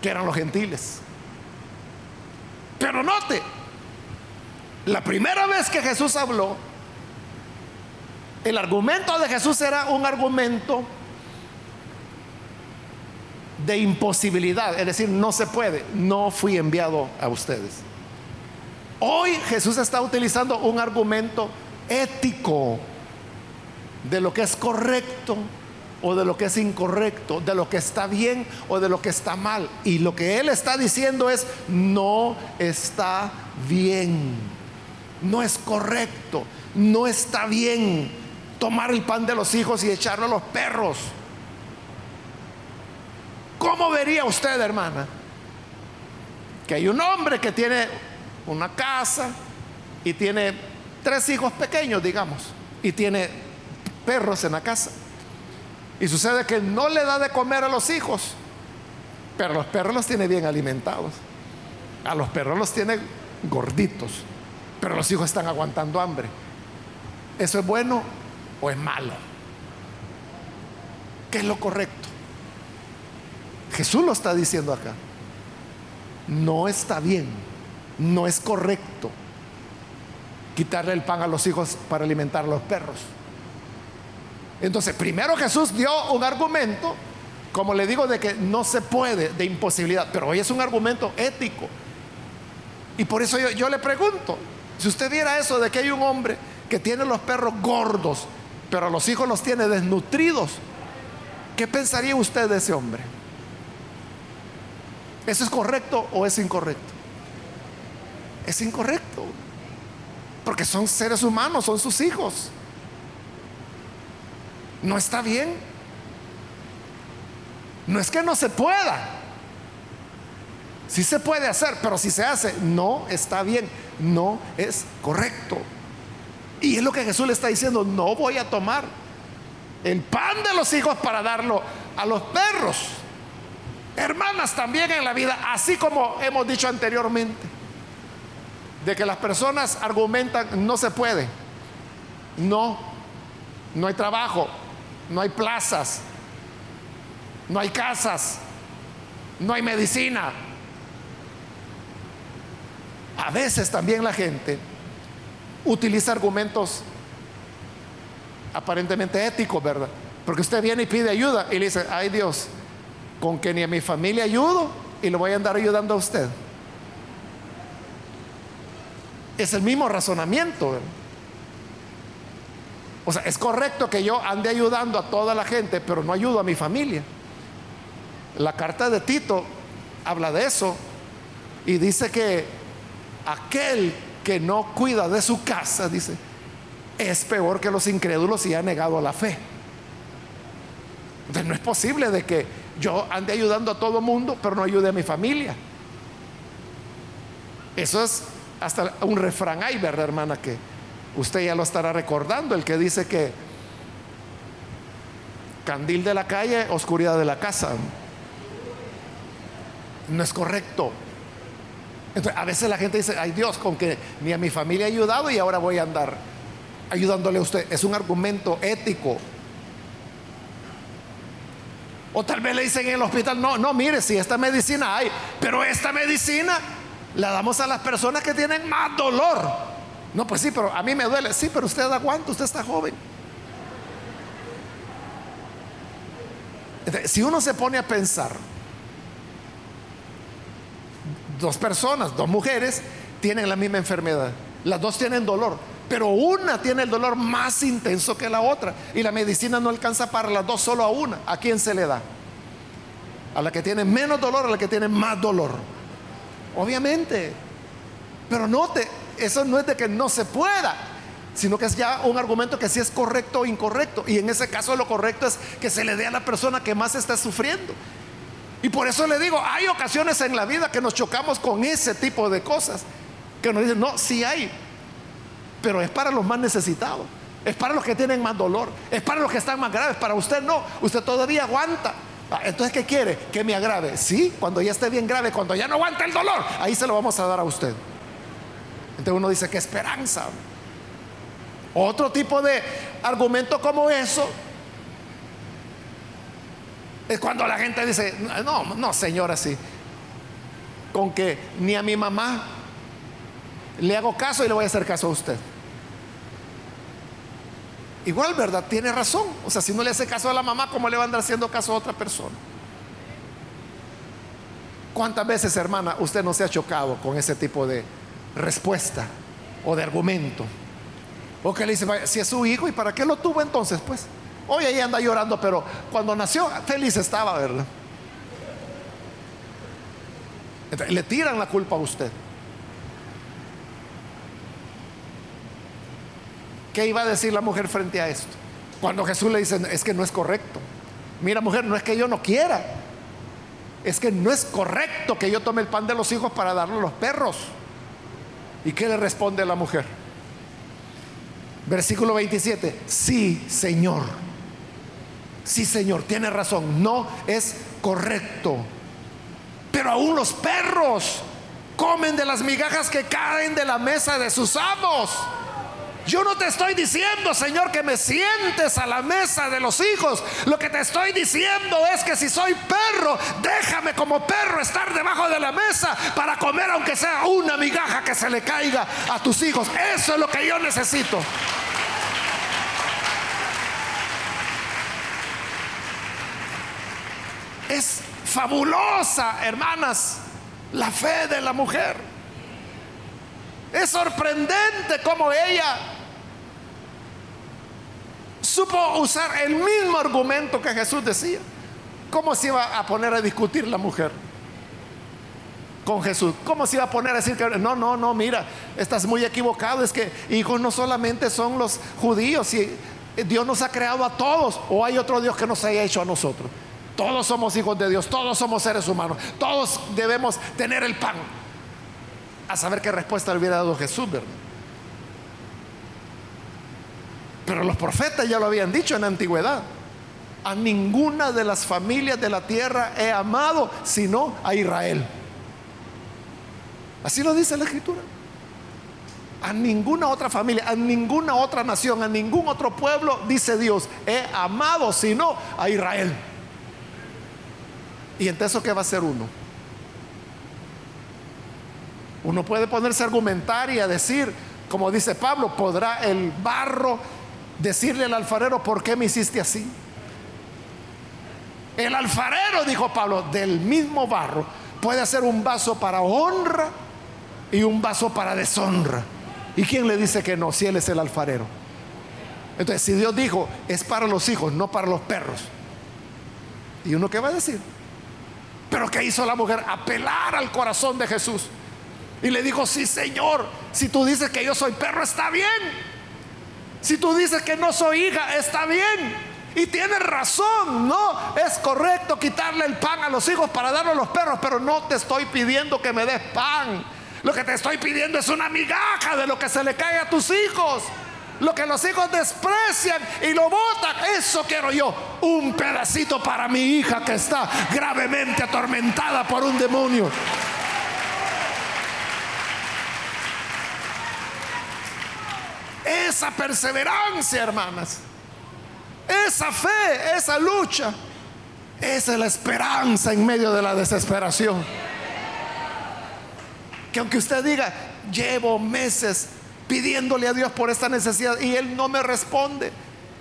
que eran los gentiles. Pero note, la primera vez que Jesús habló, el argumento de Jesús era un argumento de imposibilidad, es decir, no se puede, no fui enviado a ustedes. Hoy Jesús está utilizando un argumento ético de lo que es correcto o de lo que es incorrecto, de lo que está bien o de lo que está mal. Y lo que Él está diciendo es, no está bien no es correcto, no está bien tomar el pan de los hijos y echarlo a los perros. ¿Cómo vería usted, hermana, que hay un hombre que tiene una casa y tiene tres hijos pequeños, digamos, y tiene perros en la casa. Y sucede que no le da de comer a los hijos, pero los perros los tiene bien alimentados. A los perros los tiene gorditos, pero los hijos están aguantando hambre. ¿Eso es bueno o es malo? ¿Qué es lo correcto? Jesús lo está diciendo acá. No está bien, no es correcto quitarle el pan a los hijos para alimentar a los perros. Entonces, primero Jesús dio un argumento, como le digo, de que no se puede, de imposibilidad, pero hoy es un argumento ético. Y por eso yo, le pregunto, si usted viera eso de que hay un hombre que tiene los perros gordos, pero a los hijos los tiene desnutridos, ¿qué pensaría usted de ese hombre? ¿Eso es correcto o es incorrecto? Es incorrecto. Porque son seres humanos, son sus hijos. No está bien. No es que no se pueda. Sí se puede hacer, pero si se hace, no está bien. No es correcto. Y es lo que Jesús le está diciendo, no voy a tomar el pan de los hijos para darlo a los perros. Hermanas, también en la vida, así como hemos dicho anteriormente, de que las personas argumentan, no se puede, no, no hay trabajo, no hay plazas, no hay casas, no hay medicina. A veces también la gente utiliza argumentos aparentemente éticos, ¿verdad? Porque usted viene y pide ayuda y le dice, ay Dios, con que ni a mi familia ayudo y le voy a andar ayudando a usted. Es el mismo razonamiento. O sea, es correcto que yo ande ayudando a toda la gente, pero no ayudo a mi familia. La carta de Tito habla de eso y dice que aquel que no cuida de su casa, dice, es peor que los incrédulos y ha negado la fe. Entonces no es posible de que yo ande ayudando a todo mundo, pero no ayude a mi familia. Eso es hasta un refrán hay, ¿verdad, hermana? Que usted ya lo estará recordando, el que dice que candil de la calle, oscuridad de la casa. No es correcto. Entonces, a veces la gente dice, ay Dios, con que ni a mi familia he ayudado y ahora voy a andar ayudándole a usted. Es un argumento ético. O tal vez le dicen en el hospital, no, no, mire, si esta medicina hay, pero esta medicina la damos a las personas que tienen más dolor. No, pues sí, pero a mí me duele. Sí, pero usted aguanta, usted está joven. Si uno se pone a pensar, dos personas, dos mujeres, tienen la misma enfermedad. Las dos tienen dolor, pero una tiene el dolor más intenso que la otra. Y la medicina no alcanza para las dos, solo a una. ¿A quién se le da? A la que tiene menos dolor, a la que tiene más dolor. Obviamente. Pero note, eso no es de que no se pueda, sino que es ya un argumento que sí es correcto o incorrecto. Y en ese caso lo correcto es que se le dé a la persona que más está sufriendo. Y por eso le digo, hay ocasiones en la vida que nos chocamos con ese tipo de cosas. Que nos dicen, no, sí hay, pero es para los más necesitados. Es para los que tienen más dolor. Es para los que están más graves. Para usted no. Usted todavía aguanta. Ah, entonces, ¿qué quiere? Que me agrave. Sí, cuando ya esté bien grave, cuando ya no aguanta el dolor, ahí se lo vamos a dar a usted. Entonces uno dice, qué esperanza. Otro tipo de argumento como eso es cuando la gente dice, no, no, señora, sí. Con que ni a mi mamá le hago caso y le voy a hacer caso a usted. Igual, ¿verdad? Tiene razón. O sea, si no le hace caso a la mamá, ¿cómo le va a andar haciendo caso a otra persona? ¿Cuántas veces, hermana, usted no se ha chocado con ese tipo de respuesta o de argumento? O que le dice, si es su hijo, ¿y para qué lo tuvo entonces? Pues, hoy ella anda llorando, pero cuando nació, feliz estaba, ¿verdad? le tiran la culpa a usted. ¿Qué iba a decir la mujer frente a esto? Cuando Jesús le dice, es que no es correcto. Mira mujer, no es que yo no quiera, es que no es correcto que yo tome el pan de los hijos para darlo a los perros. ¿Y qué le responde la mujer? Versículo 27, sí, Señor. Sí, Señor, tiene razón, no es correcto. Pero aún los perros comen de las migajas que caen de la mesa de sus amos. Yo no te estoy diciendo, Señor, que me sientes a la mesa de los hijos. Lo que te estoy diciendo es que si soy perro, déjame como perro estar debajo de la mesa para comer aunque sea una migaja que se le caiga a tus hijos. Eso es lo que yo necesito. Es fabulosa, hermanas, la fe de la mujer. Es sorprendente cómo ella supo usar el mismo argumento que Jesús decía. ¿Cómo se iba a poner a discutir la mujer con Jesús? ¿Cómo se iba a poner a decir que no, no, no, mira, estás muy equivocado? Es que hijos no solamente son los judíos, y Dios nos ha creado a todos, o hay otro Dios que nos haya hecho a nosotros. Todos somos hijos de Dios, todos somos seres humanos, todos debemos tener el pan. A saber qué respuesta le hubiera dado Jesús, ¿verdad? Pero los profetas ya lo habían dicho en la antigüedad. A ninguna de las familias de la tierra he amado, sino a Israel. Así lo dice la escritura. A ninguna otra familia, a ninguna otra nación, a ningún otro pueblo, dice Dios, he amado, sino a Israel. ¿Y entonces qué va a ser uno? Uno puede ponerse a argumentar y a decir, como dice Pablo, ¿podrá el barro decirle al alfarero, ¿por qué me hiciste así? El alfarero, dijo Pablo, del mismo barro puede hacer un vaso para honra y un vaso para deshonra. ¿Y quién le dice que no si él es el alfarero? Entonces, si Dios dijo, es para los hijos, no para los perros. ¿Y uno qué va a decir? Pero ¿qué hizo la mujer? Apelar al corazón de Jesús. Y le dijo, sí Señor, si tú dices que yo soy perro, está bien. Si tú dices que no soy hija, está bien. Y tienes razón, no, es correcto quitarle el pan a los hijos para darlo a los perros, pero no te estoy pidiendo que me des pan. Lo que te estoy pidiendo es una migaja de lo que se le cae a tus hijos. Lo que los hijos desprecian y lo botan, eso quiero yo. Un pedacito para mi hija que está gravemente atormentada por un demonio. Esa perseverancia, hermanas. Esa fe, esa lucha. Esa es la esperanza en medio de la desesperación. Que aunque usted diga, llevo meses pidiéndole a Dios por esta necesidad y Él no me responde.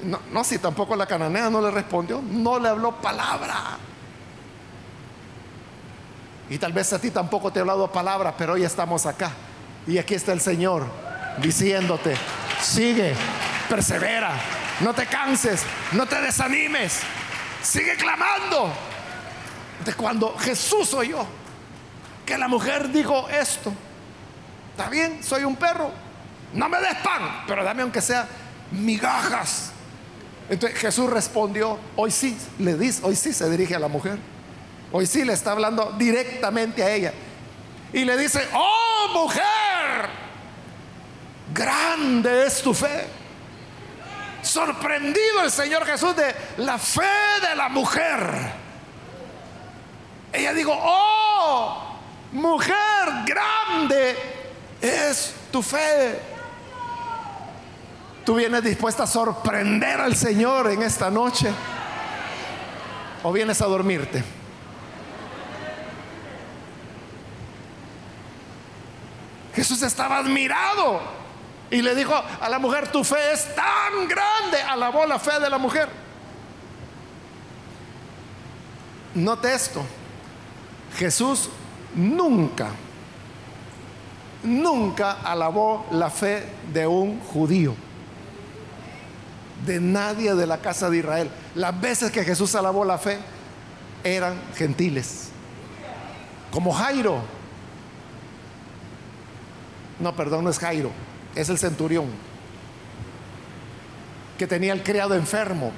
No, no, si tampoco la cananea no le respondió, no le habló palabra. Y tal vez a ti tampoco te ha hablado palabra, pero hoy estamos acá. Y aquí está el Señor diciéndote, sigue, persevera, no te canses, no te desanimes, sigue clamando. De cuando Jesús oyó que la mujer dijo esto, está bien, soy un perro, no me des pan, pero dame aunque sea migajas. Entonces Jesús respondió, hoy sí, le dice, hoy sí se dirige a la mujer. Hoy sí le está hablando directamente a ella. Y le dice, oh mujer, grande es tu fe. Sorprendido el Señor Jesús de la fe de la mujer. Ella dijo, oh, mujer, grande es tu fe. ¿Tú vienes dispuesta a sorprender al Señor en esta noche? ¿O vienes a dormirte? Jesús estaba admirado y le dijo a la mujer, tu fe es tan grande. Alabó la fe de la mujer. Note esto. Jesús nunca, nunca alabó la fe de un judío de nadie de la casa de Israel. Las veces que Jesús alabó la fe eran gentiles. Como Jairo. No, perdón, no es Jairo, es el centurión que tenía el criado enfermo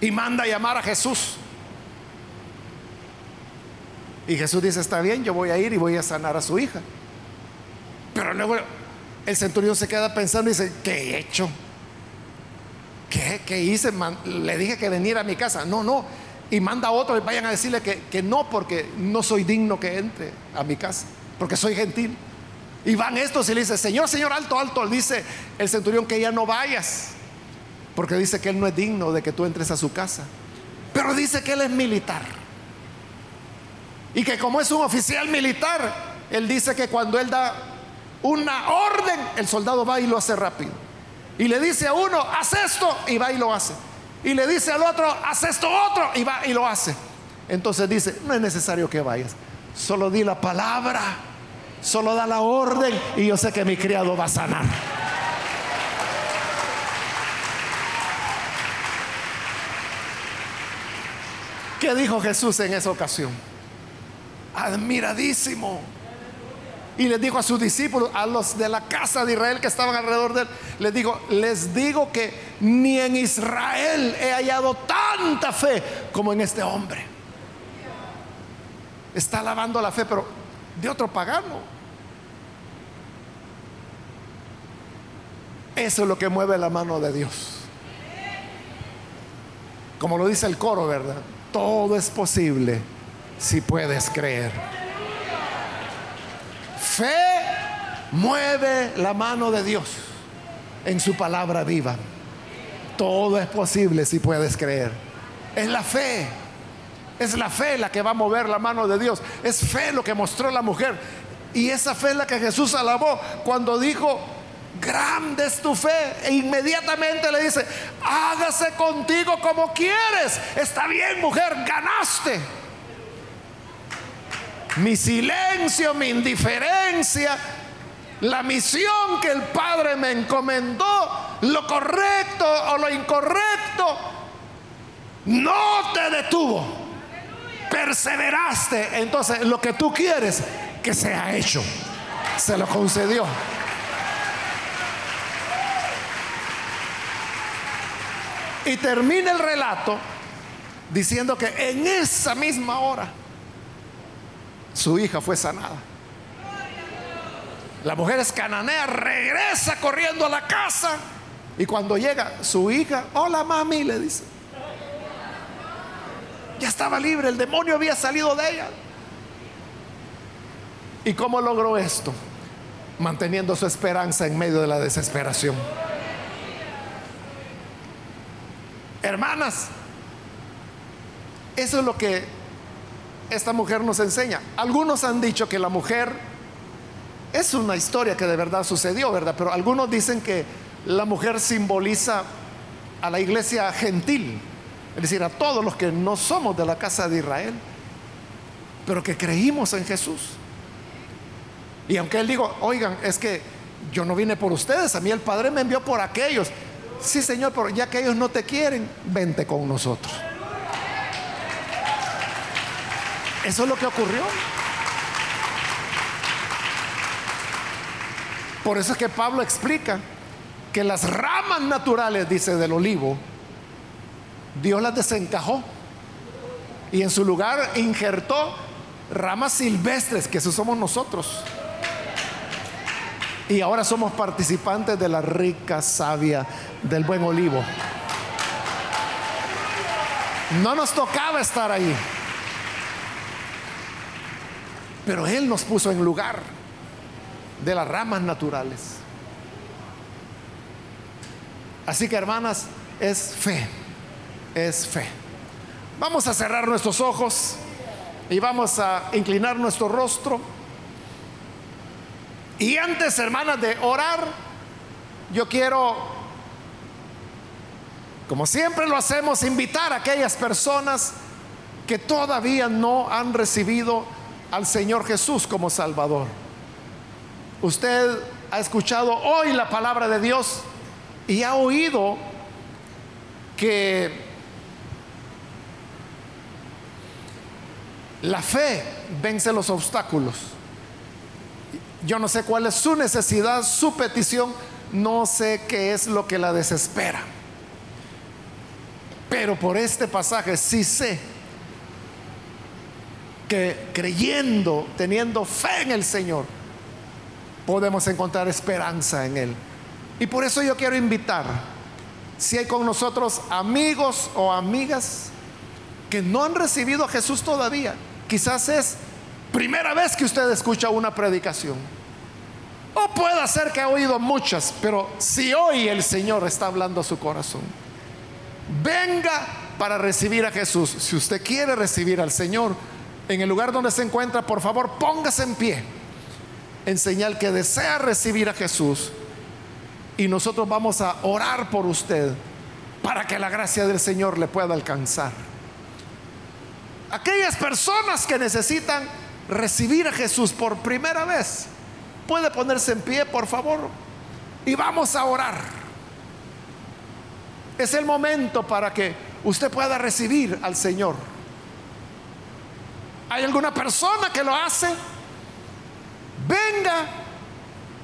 y manda a llamar a Jesús. Y Jesús dice, está bien, yo voy a ir y voy a sanar a su hija. Pero luego el centurión se queda pensando y dice, ¿qué he hecho? ¿Qué, qué hice? Le dije que venir a mi casa. No, no. Y manda a otro y vayan a decirle que, que no, porque no soy digno que entre a mi casa, porque soy gentil. Y van estos y le dice, Señor, Señor, alto, alto. Dice el centurión que ya no vayas, porque dice que él no es digno de que tú entres a su casa. Pero dice que él es militar. Y que como es un oficial militar, él dice que cuando él da una orden, el soldado va y lo hace rápido. Y le dice a uno, haz esto, y va y lo hace. Y le dice al otro, haz esto otro, y va y lo hace. Entonces dice, no es necesario que vayas, solo di la palabra, solo da la orden, y yo sé que mi criado va a sanar. ¿Qué dijo Jesús en esa ocasión? admiradísimo. Y les dijo a sus discípulos, a los de la casa de Israel que estaban alrededor de él, les digo, les digo que ni en Israel he hallado tanta fe como en este hombre. Está alabando la fe, pero de otro pagano. Eso es lo que mueve la mano de Dios. Como lo dice el coro, ¿verdad? Todo es posible si puedes creer. Fe mueve la mano de Dios en su palabra viva. Todo es posible si puedes creer. Es la fe. Es la fe la que va a mover la mano de Dios. Es fe lo que mostró la mujer. Y esa fe es la que Jesús alabó cuando dijo, grande es tu fe. E inmediatamente le dice, hágase contigo como quieres. Está bien, mujer, ganaste mi silencio, mi indiferencia, la misión que el Padre me encomendó, lo correcto o lo incorrecto, no te detuvo. Perseveraste. Entonces, lo que tú quieres que sea hecho, se lo concedió. Y termina el relato diciendo que en esa misma hora su hija fue sanada. La mujer es cananea, regresa corriendo a la casa y cuando llega su hija, hola mami, le dice. Ya estaba libre, el demonio había salido de ella. ¿Y cómo logró esto? Manteniendo su esperanza en medio de la desesperación. Hermanas, eso es lo que esta mujer nos enseña. Algunos han dicho que la mujer es una historia que de verdad sucedió, ¿verdad? Pero algunos dicen que la mujer simboliza a la iglesia gentil, es decir, a todos los que no somos de la casa de Israel, pero que creímos en Jesús. Y aunque él dijo, oigan, es que yo no vine por ustedes, a mí el Padre me envió por aquellos. Sí, Señor, pero ya que ellos no te quieren, vente con nosotros. Eso es lo que ocurrió. Por eso es que Pablo explica que las ramas naturales, dice, del olivo, Dios las desencajó y en su lugar injertó ramas silvestres, que eso somos nosotros. Y ahora somos participantes de la rica savia del buen olivo. No nos tocaba estar ahí. Pero Él nos puso en lugar de las ramas naturales. Así que hermanas, es fe, es fe. Vamos a cerrar nuestros ojos y vamos a inclinar nuestro rostro. Y antes, hermanas, de orar, yo quiero, como siempre lo hacemos, invitar a aquellas personas que todavía no han recibido al Señor Jesús como Salvador. Usted ha escuchado hoy la palabra de Dios y ha oído que la fe vence los obstáculos. Yo no sé cuál es su necesidad, su petición, no sé qué es lo que la desespera. Pero por este pasaje sí sé que creyendo, teniendo fe en el Señor, podemos encontrar esperanza en Él. Y por eso yo quiero invitar, si hay con nosotros amigos o amigas que no han recibido a Jesús todavía, quizás es primera vez que usted escucha una predicación. O puede ser que ha oído muchas, pero si hoy el Señor está hablando a su corazón, venga para recibir a Jesús. Si usted quiere recibir al Señor, en el lugar donde se encuentra, por favor, póngase en pie en señal que desea recibir a Jesús. Y nosotros vamos a orar por usted para que la gracia del Señor le pueda alcanzar. Aquellas personas que necesitan recibir a Jesús por primera vez, puede ponerse en pie, por favor, y vamos a orar. Es el momento para que usted pueda recibir al Señor. ¿Hay alguna persona que lo hace? Venga.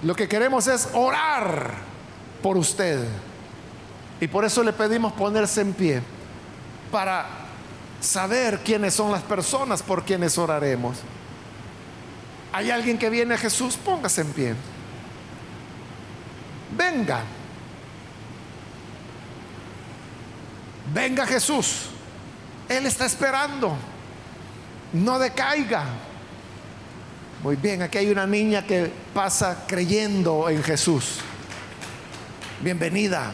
Lo que queremos es orar por usted. Y por eso le pedimos ponerse en pie para saber quiénes son las personas por quienes oraremos. ¿Hay alguien que viene a Jesús? Póngase en pie. Venga. Venga Jesús. Él está esperando no decaiga. Muy bien, aquí hay una niña que pasa creyendo en Jesús. Bienvenida.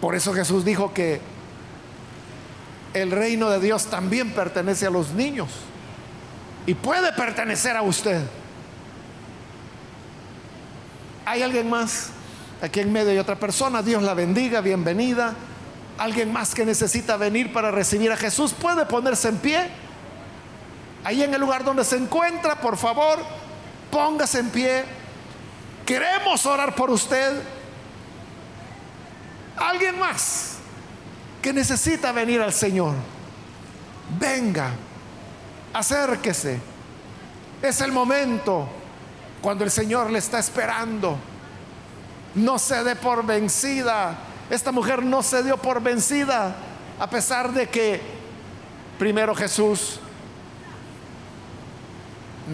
Por eso Jesús dijo que el reino de Dios también pertenece a los niños y puede pertenecer a usted. ¿Hay alguien más? Aquí en medio hay otra persona. Dios la bendiga, bienvenida. Alguien más que necesita venir para recibir a Jesús puede ponerse en pie. Ahí en el lugar donde se encuentra, por favor, póngase en pie. Queremos orar por usted. Alguien más que necesita venir al Señor. Venga, acérquese. Es el momento cuando el Señor le está esperando. No se dé por vencida esta mujer no se dio por vencida, a pesar de que primero Jesús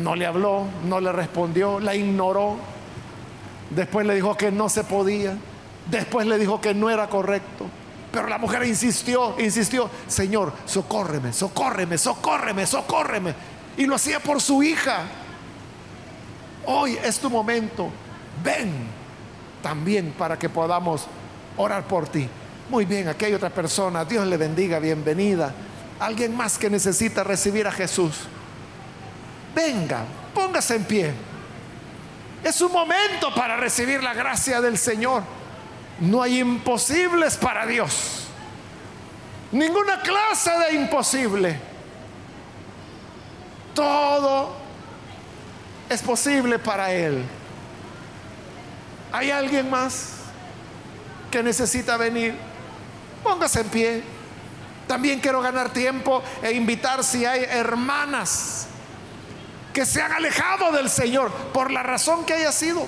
no le habló, no le respondió, la ignoró. Después le dijo que no se podía. Después le dijo que no era correcto. Pero la mujer insistió, insistió, Señor, socórreme, socórreme, socórreme, socórreme. Y lo hacía por su hija. Hoy es tu momento. Ven también para que podamos orar por ti. Muy bien, aquí hay otra persona. Dios le bendiga, bienvenida. Alguien más que necesita recibir a Jesús. Venga, póngase en pie. Es un momento para recibir la gracia del Señor. No hay imposibles para Dios. Ninguna clase de imposible. Todo es posible para Él. ¿Hay alguien más? que necesita venir, póngase en pie. También quiero ganar tiempo e invitar si hay hermanas que se han alejado del Señor por la razón que haya sido.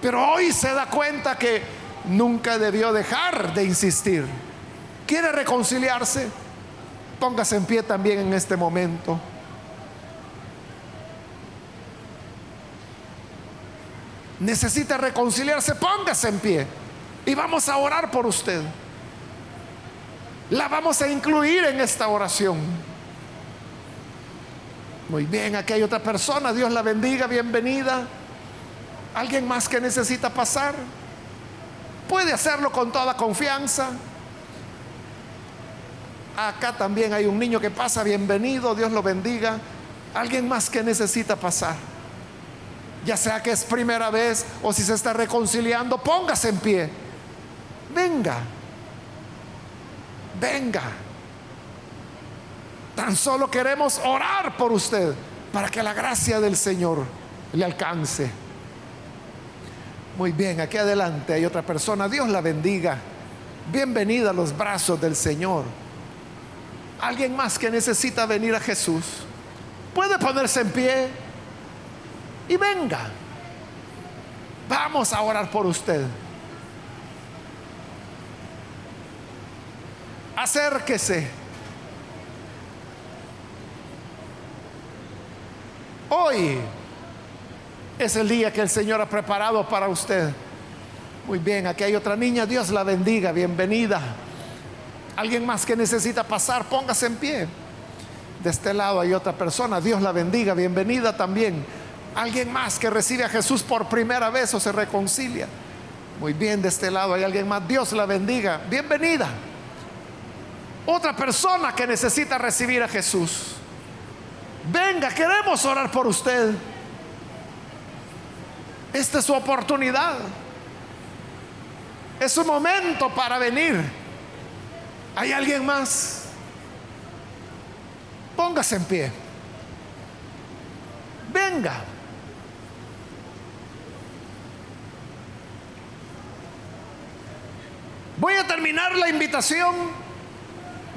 Pero hoy se da cuenta que nunca debió dejar de insistir. ¿Quiere reconciliarse? Póngase en pie también en este momento. necesita reconciliarse, póngase en pie y vamos a orar por usted. La vamos a incluir en esta oración. Muy bien, aquí hay otra persona, Dios la bendiga, bienvenida. ¿Alguien más que necesita pasar? Puede hacerlo con toda confianza. Acá también hay un niño que pasa, bienvenido, Dios lo bendiga. ¿Alguien más que necesita pasar? ya sea que es primera vez o si se está reconciliando, póngase en pie. Venga, venga. Tan solo queremos orar por usted para que la gracia del Señor le alcance. Muy bien, aquí adelante hay otra persona. Dios la bendiga. Bienvenida a los brazos del Señor. Alguien más que necesita venir a Jesús puede ponerse en pie y venga. Vamos a orar por usted. Acérquese. Hoy es el día que el Señor ha preparado para usted. Muy bien, aquí hay otra niña, Dios la bendiga, bienvenida. Alguien más que necesita pasar, póngase en pie. De este lado hay otra persona, Dios la bendiga, bienvenida también. Alguien más que recibe a Jesús por primera vez o se reconcilia. Muy bien, de este lado hay alguien más, Dios la bendiga, bienvenida. Otra persona que necesita recibir a Jesús. Venga, queremos orar por usted. Esta es su oportunidad. Es su momento para venir. ¿Hay alguien más? Póngase en pie. Venga. Voy a terminar la invitación.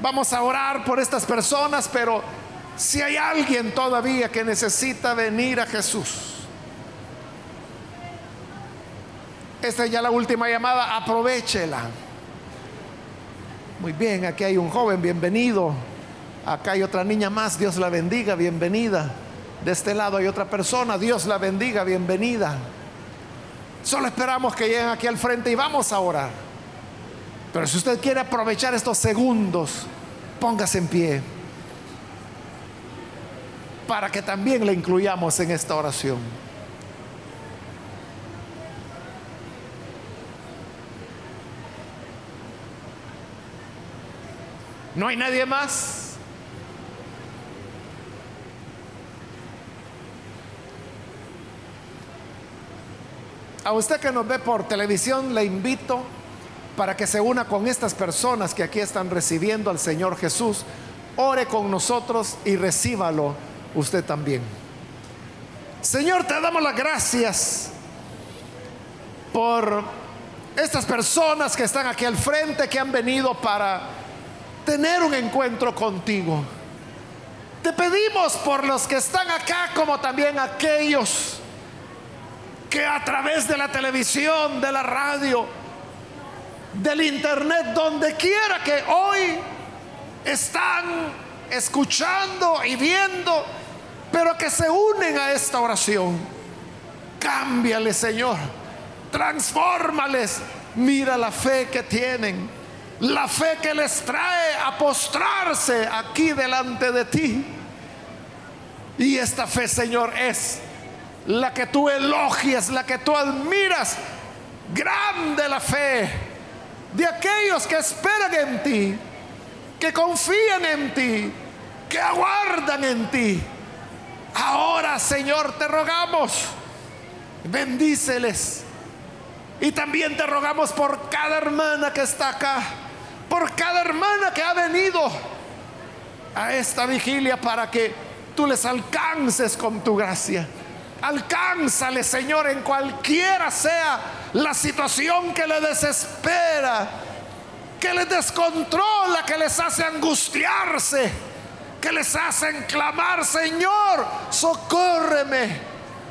Vamos a orar por estas personas, pero si hay alguien todavía que necesita venir a Jesús, esta es ya la última llamada, aprovechela. Muy bien, aquí hay un joven, bienvenido. Acá hay otra niña más, Dios la bendiga, bienvenida. De este lado hay otra persona, Dios la bendiga, bienvenida. Solo esperamos que lleguen aquí al frente y vamos a orar. Pero si usted quiere aprovechar estos segundos, póngase en pie para que también le incluyamos en esta oración. ¿No hay nadie más? A usted que nos ve por televisión le invito para que se una con estas personas que aquí están recibiendo al Señor Jesús. Ore con nosotros y recíbalo usted también. Señor, te damos las gracias por estas personas que están aquí al frente, que han venido para tener un encuentro contigo. Te pedimos por los que están acá, como también aquellos que a través de la televisión, de la radio, del internet, donde quiera que hoy están escuchando y viendo pero que se unen a esta oración. Cámbiale, Señor. Transfórmales. Mira la fe que tienen. La fe que les trae a postrarse aquí delante de ti. Y esta fe, Señor, es la que tú elogias, la que tú admiras. Grande la fe de aquellos que esperan en ti, que confían en ti, que aguardan en ti. Ahora, Señor, te rogamos, bendíceles. Y también te rogamos por cada hermana que está acá, por cada hermana que ha venido a esta vigilia para que tú les alcances con tu gracia. Alcánzale, Señor, en cualquiera sea la situación que le desespera, que les descontrola, que les hace angustiarse que les hacen clamar, Señor, socórreme.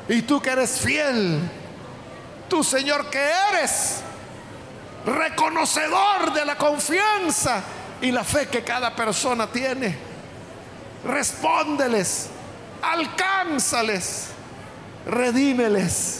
Y tú que eres fiel, tú Señor que eres reconocedor de la confianza y la fe que cada persona tiene, respóndeles, alcánzales, redímeles